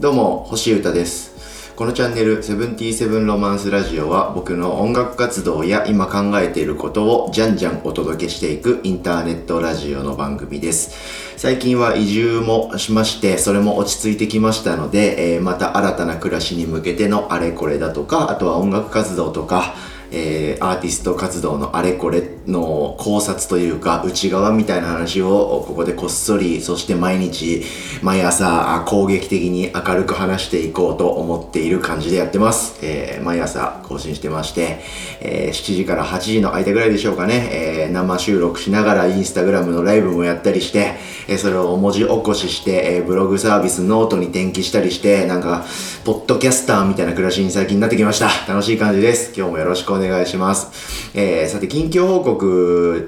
どうも、星歌です。このチャンネル、セブンティーセブンロマンスラジオは、僕の音楽活動や今考えていることをじゃんじゃんお届けしていくインターネットラジオの番組です。最近は移住もしまして、それも落ち着いてきましたので、えーまた新たな暮らしに向けてのあれこれだとか、あとは音楽活動とか、えーアーティスト活動のあれこれの考察というか内側みたいな話をここでこっそりそして毎日毎朝攻撃的に明るく話していこうと思っている感じでやってます、えー毎朝更新してまして、えー7時から8時の間ぐらいでしょうかね、えー生収録しながらインスタグラムのライブもやったりして、えーそれを文字起こしして、えーブログサービスノートに転記したりしてなんかポッドキャスターみたいな暮らしに最近なってきました。楽しい感じです。今日もよろしくお願いします、えーさて近況報告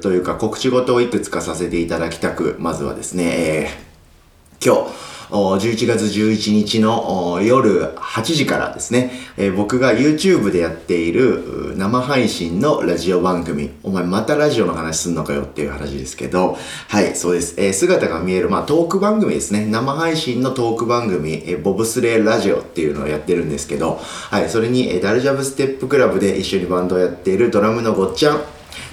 というか告知事をいくつかさせていただきたくまずはですね、えー今日、11月11日の夜8時からですね、えー僕が YouTube でやっている生配信のラジオ番組、お前またラジオの話すんのかよっていう話ですけど、はい、そうです。えー姿が見える、まあトーク番組ですね。生配信のトーク番組、えーボブスレーラジオっていうのをやってるんですけど、はい、それに、えダルジャブステップクラブで一緒にバンドをやっているドラムのごっちゃん、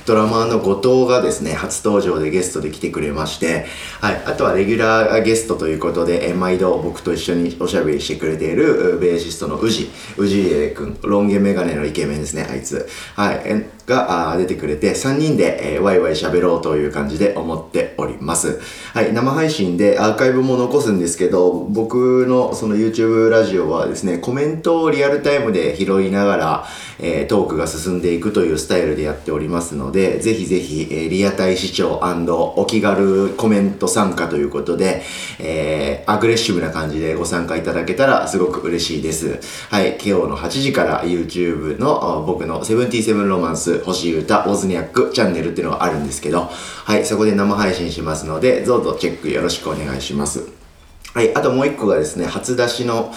ドラマーの後藤がですね、初登場でゲストで来てくれまして、はい、あとはレギュラーゲストということで、え毎度僕と一緒におしゃべりしてくれている、ベーシストの宇治、宇治えくん、ロン毛メガネのイケメンですね、あいつ。はい、えが出てくれて、3人で、えーワイワイ喋ろうという感じで思っております。はい、生配信でアーカイブも残すんですけど、僕のその YouTube ラジオはですね、コメントをリアルタイムで拾いながら、えートークが進んでいくというスタイルでやっておりますので、でぜひぜひ、えーリアタイ視聴お気軽コメント参加ということで、えーアグレッシブな感じでご参加いただけたらすごく嬉しいです。はい、今日の8時から YouTube の僕のセブンティセブンロマンス星歌オズニャックチャンネルっていうのがあるんですけど、はい、そこで生配信しますので、どうぞチェックよろしくお願いします。はい。あともう一個がですね、初出しの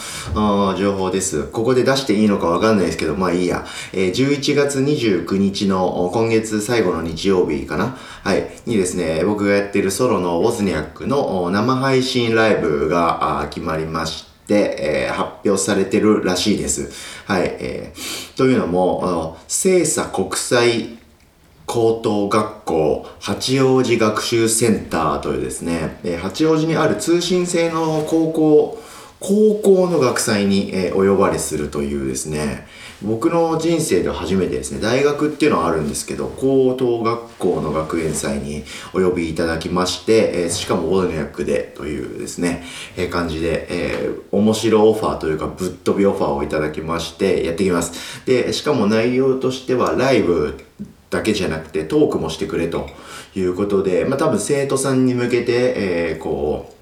情報です。ここで出していいのかわかんないですけど、まあいいや。えー11月29日の今月最後の日曜日かなはい。にですね、僕がやってるソロのウォズニャックの生配信ライブが決まりまして、えー発表されてるらしいです。はい。えーというのも、あの精査国際高等学校八王子学習センターというですね、えー八王子にある通信制の高校高校の学祭に、えーお呼ばれするというですね僕の人生で初めてですね大学っていうのはあるんですけど高等学校の学園祭にお呼びいただきまして、えーしかもオードニャックでというですね、えー感じで、えー面白オファーというかぶっ飛びオファーをいただきましてやってきます。でしかも内容としてはライブだけじゃなくてトークもしてくれということで、まあ多分生徒さんに向けて、えーこう、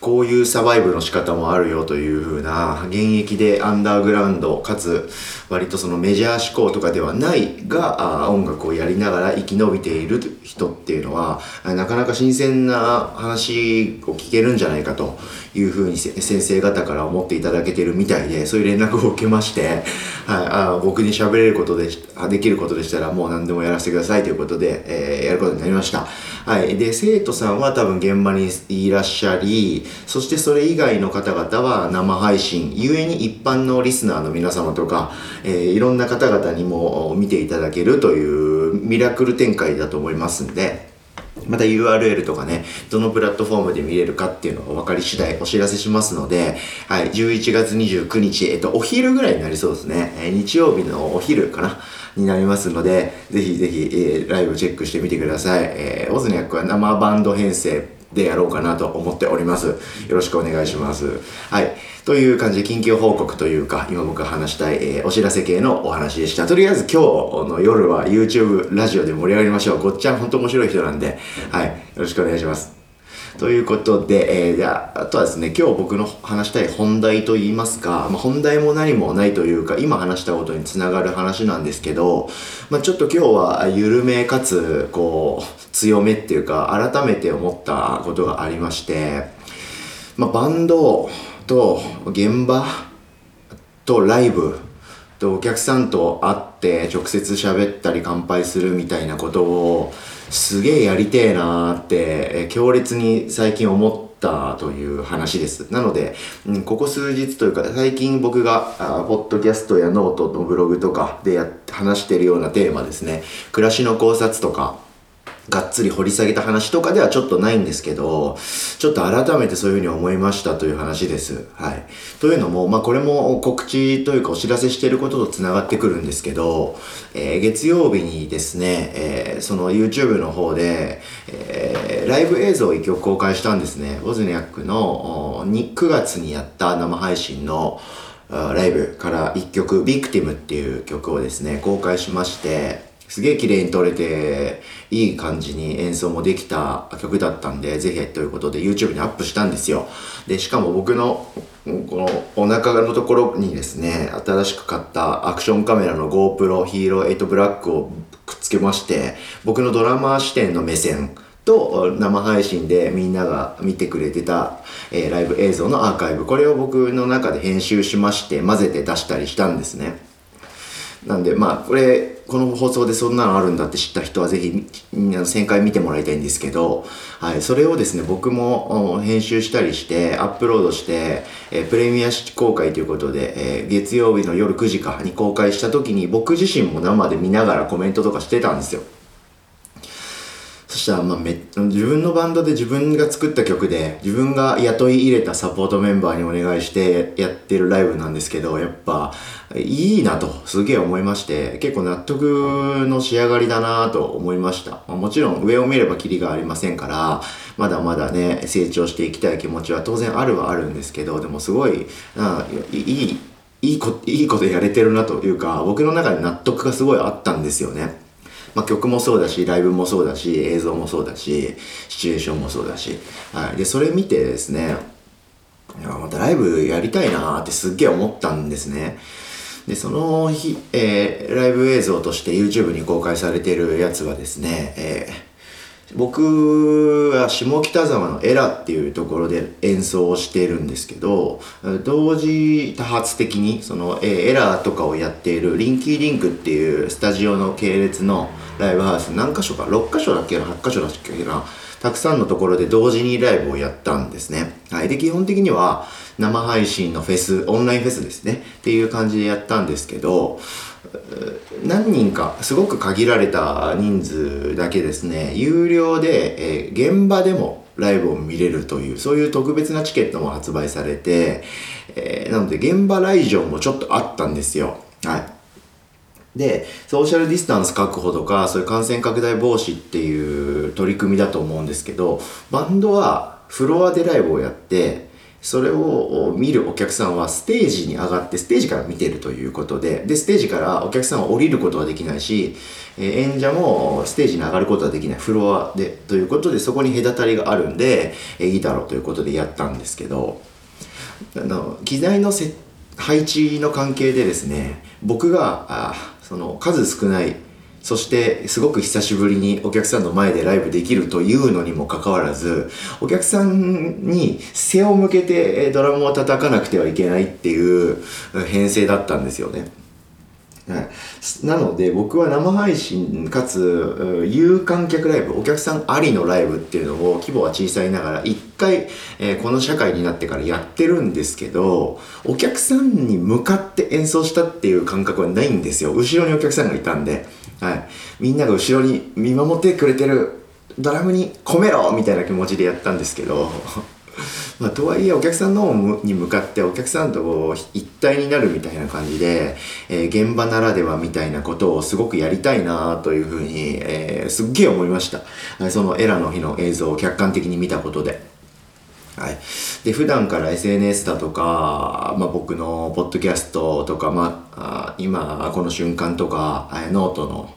こういうサバイブの仕方もあるよという風な、現役でアンダーグラウンド、かつ割とそのメジャー志向とかではないが、音楽をやりながら生き延びている人っていうのは、なかなか新鮮な話を聞けるんじゃないかという風に先生方から思っていただけてるみたいで、そういう連絡を受けまして、はい、あ僕に喋れることでし、できることでしたらもう何でもやらせてくださいということで、えーやることになりました。はい。で、生徒さんは多分現場にいらっしゃり、そしてそれ以外の方々は生配信、ゆえに一般のリスナーの皆様とか、えーいろんな方々にも見ていただけるというミラクル展開だと思いますんで、また URL とかね、どのプラットフォームで見れるかっていうのが分かり次第お知らせしますので、はい、11月29日、えっと、お昼ぐらいになりそうですね。えー日曜日のお昼かなになりますので、ぜひぜひ、えーライブチェックしてみてください。えーオズニャックは生バンド編成でやろうかなと思っております。よろしくお願いします。はい。という感じで、緊急報告というか、今僕が話したい、えーお知らせ系のお話でした。とりあえず今日の夜は YouTube ラジオで盛り上がりましょう。ごっちゃん本当面白い人なんで、はい。よろしくお願いします。ということで、えー、じゃあ、あとはですね、今日僕の話したい本題といいますか、まあ、本題も何もないというか、今話したことにつながる話なんですけど、まあ、ちょっと今日は緩めかつ、こう、強めっていうか、改めて思ったことがありまして、まあ、バンドと現場とライブとお客さんと会って直接喋ったり乾杯するみたいなことをすげえやりてえなーってえ強烈に最近思ったという話です。なので、うん、ここ数日というか、最近僕が、あポッドキャストやノートのブログとかでや話してるようなテーマですね、暮らしの考察とか、がっつり掘り下げた話とかではちょっとないんですけど、ちょっと改めてそういうふうに思いましたという話です。はい。というのも、まあこれも告知というかお知らせしていることと繋がってくるんですけど、えー、月曜日にですね、えー、その YouTube の方で、えー、ライブ映像を一曲公開したんですね。ウォズニャックの9月にやった生配信のライブから一曲、ビクティムっていう曲をですね、公開しまして、すげえ綺麗に撮れて、いい感じに演奏もできた曲だったんで、ぜひということで YouTube にアップしたんですよ。で、しかも僕のこのお腹のところにですね、新しく買ったアクションカメラの GoPro Hero 8 Black をくっつけまして、僕のドラマー視点の目線、と生配信でみんなが見てくれてた、えー、ライブ映像のアーカイブこれを僕の中で編集しまして混ぜて出したりしたんですねなんでまあこれこの放送でそんなのあるんだって知った人はぜひ1000回見てもらいたいんですけど、はい、それをですね僕も編集したりしてアップロードして、え、プレミア公開ということで、え、月曜日の夜9時かに公開した時に僕自身も生で見ながらコメントとかしてたんですよ。したら、まあ、め自分のバンドで自分が作った曲で自分が雇い入れたサポートメンバーにお願いしてやってるライブなんですけどやっぱいいなとすげえ思いまして結構納得の仕上がりだなと思いました、まあ、もちろん上を見ればキリがありませんからまだまだね成長していきたい気持ちは当然あるはあるんですけどでもすごいいいいいこいいことやれてるなというか僕の中で納得がすごいあったんですよね。まあ、曲もそうだしライブもそうだし映像もそうだしシチュエーションもそうだし、はい、でそれ見てですねいやまたライブやりたいなってすっげえ思ったんですね。でその日、えー、ライブ映像として YouTube に公開されているやつはですね、えー僕は下北沢のエラっていうところで演奏をしているんですけど同時多発的にそのエラーとかをやっているリンキーリンクっていうスタジオの系列のライブハウス何箇所か6箇所だっけな8箇所だっけなたくさんのところで同時にライブをやったんですね。はい。で、基本的には生配信のフェス、オンラインフェスですね。っていう感じでやったんですけど、何人かすごく限られた人数だけですね有料で、えー、現場でもライブを見れるというそういう特別なチケットも発売されて、えー、なので現場来場もちょっとあったんですよ。はい。でソーシャルディスタンス確保とかそういう感染拡大防止っていう取り組みだと思うんですけどバンドはフロアでライブをやってそれを見るお客さんはステージに上がってステージから見てるということででステージからお客さんは降りることはできないし、え、演者もステージに上がることはできない。フロアでということでそこに隔たりがあるんで、えー、いいだろうということでやったんですけどあの機材の配置の関係でですね僕があその数少ないそしてすごく久しぶりにお客さんの前でライブできるというのにもかかわらずお客さんに背を向けてドラムを叩かなくてはいけないっていう編成だったんですよね。はい、なので僕は生配信かつ有観客ライブお客さんありのライブっていうのを規模は小さいながら一回、えー、この社会になってからやってるんですけどお客さんに向かって演奏したっていう感覚はないんですよ。後ろにお客さんがいたんで。はい、みんなが後ろに見守ってくれてるドラムに込めろみたいな気持ちでやったんですけど。まあ、とはいえお客さんの方に向かってお客さんと一体になるみたいな感じで、えー、現場ならではみたいなことをすごくやりたいなというふうに、えー、すっげえ思いましたそのエラの日の映像を客観的に見たことで。はい、で普段から SNS だとか、まあ、僕のポッドキャストとか、まあ、今この瞬間とかノートの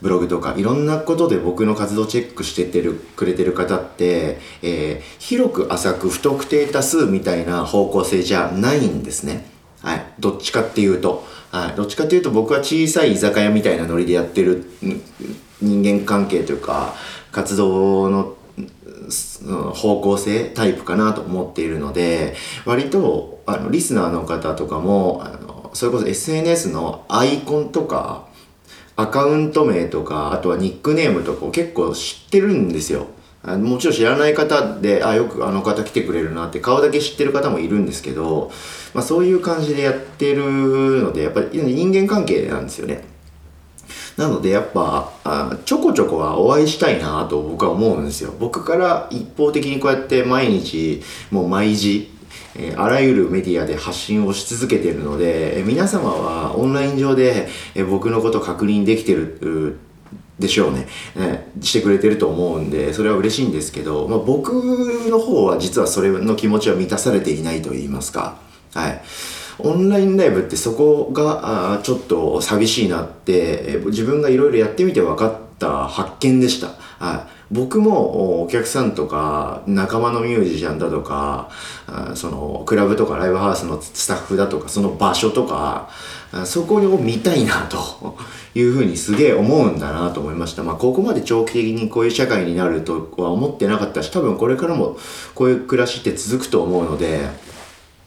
ブログとかいろんなことで僕の活動チェックしててるくれてる方って、えー、広く浅く不特定多数みたいな方向性じゃないんですね。はい、どっちかっていうと、はい、どっちかっていうと僕は小さい居酒屋みたいなノリでやってる人間関係というか活動の方向性タイプかなと思っているので割とあのリスナーの方とかもあのそれこそ SNS のアイコンとかアカウント名とかあとはニックネームとかを結構知ってるんですよ。あもちろん知らない方で、あ、よくあの方来てくれるなって顔だけ知ってる方もいるんですけど、まあそういう感じでやってるので、やっぱり人間関係なんですよね。なのでやっぱあちょこちょこはお会いしたいなと僕は思うんですよ。僕から一方的にこうやって毎日もう毎時え、あらゆるメディアで発信をし続けているので、え、皆様はオンライン上で、え、僕のこと確認できてるでしょうね、ね、してくれてると思うんでそれは嬉しいんですけど、まあ、僕の方は実はそれの気持ちは満たされていないと言いますか。はい。オンラインライブってそこがあちょっと寂しいなって自分がいろいろやってみて分かった発見でした。はい、僕もお客さんとか仲間のミュージシャンだとかそのクラブとかライブハウスのスタッフだとかその場所とかそこを見たいなというふうにすげえ思うんだなと思いました。まあここまで長期的にこういう社会になるとは思ってなかったし多分これからもこういう暮らしって続くと思うので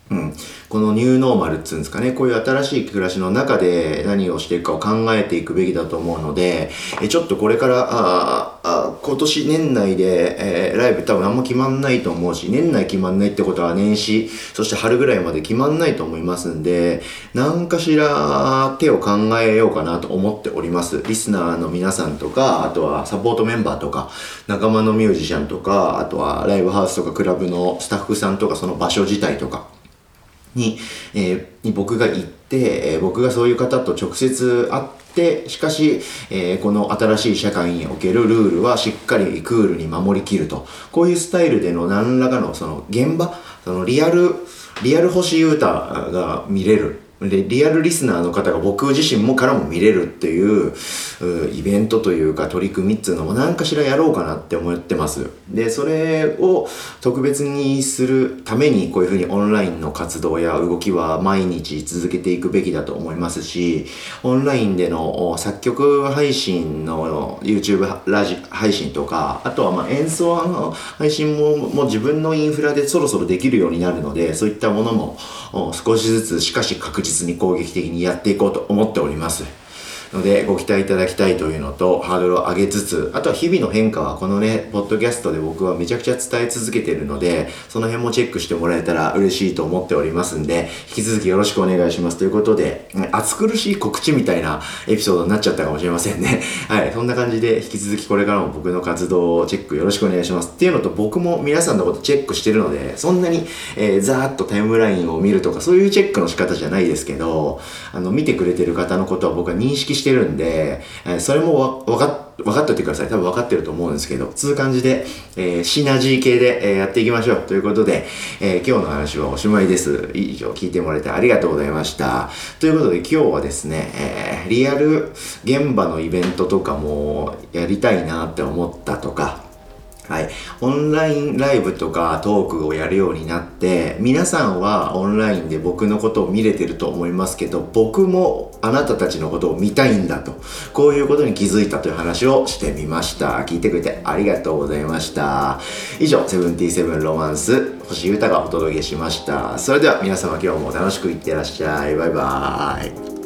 うん、このニューノーマルっつうんですかね、こういう新しい暮らしの中で何をしていくかを考えていくべきだと思うので、えちょっとこれから、ああ今年年内で、えー、ライブ多分あんま決まんないと思うし、年内決まんないってことは年始、そして春ぐらいまで決まんないと思いますんで、何かしら手を考えようかなと思っております。リスナーの皆さんとか、あとはサポートメンバーとか、仲間のミュージシャンとか、あとはライブハウスとかクラブのスタッフさんとか、その場所自体とか、に、えー、に僕が行って、えー、僕がそういう方と直接会って、しかし、えー、この新しい社会におけるルールはしっかりクールに守りきると。こういうスタイルでの何らかのその現場、そのリアル、リアル星ユータが見れる。で、リアルリスナーの方が僕自身もからも見れるっていうイベントというか取り組みっていうのも何かしらやろうかなって思ってます。で、それを特別にするためにこういうふうにオンラインの活動や動きは毎日続けていくべきだと思いますし、オンラインでの作曲配信の YouTube ラジ配信とか、あとはま演奏の配信ももう自分のインフラでそろそろできるようになるので、そういったものも少しずつしかし確実に攻撃的にやっていこうと思っております。ので、ご期待いただきたいというのと、ハードルを上げつつ、あとは日々の変化はこのね、ポッドキャストで僕はめちゃくちゃ伝え続けているので、その辺もチェックしてもらえたら嬉しいと思っておりますんで、引き続きよろしくお願いしますということで、暑苦しい告知みたいなエピソードになっちゃったかもしれませんね。はい、そんな感じで引き続きこれからも僕の活動をチェックよろしくお願いします。っていうのと、僕も皆さんのことチェックしてるので、そんなに、えー、ざーっとタイムラインを見るとか、そういうチェックの仕方じゃないですけど、あの、見てくれてる方のことは僕は認識してるんで、えそれもわ分かっ分かっておいてください。多分分かってると思うんですけど、つう感じで、えー、シナジー系で、えー、やっていきましょう。ということで、えー、今日の話はおしまいです。以上聞いてもらえてありがとうございました。ということで今日はですね、えー、リアル現場のイベントとかもやりたいなって思ったとか、はい。オンラインライブとかトークをやるようになって、皆さんはオンラインで僕のことを見れてると思いますけど、僕もあなたたちのことを見たいんだと。こういうことに気づいたという話をしてみました。聞いてくれてありがとうございました。以上、セブンティーセブンロマンス、星歌がお届けしました。それでは皆様今日も楽しくいってらっしゃい。バイバーイ。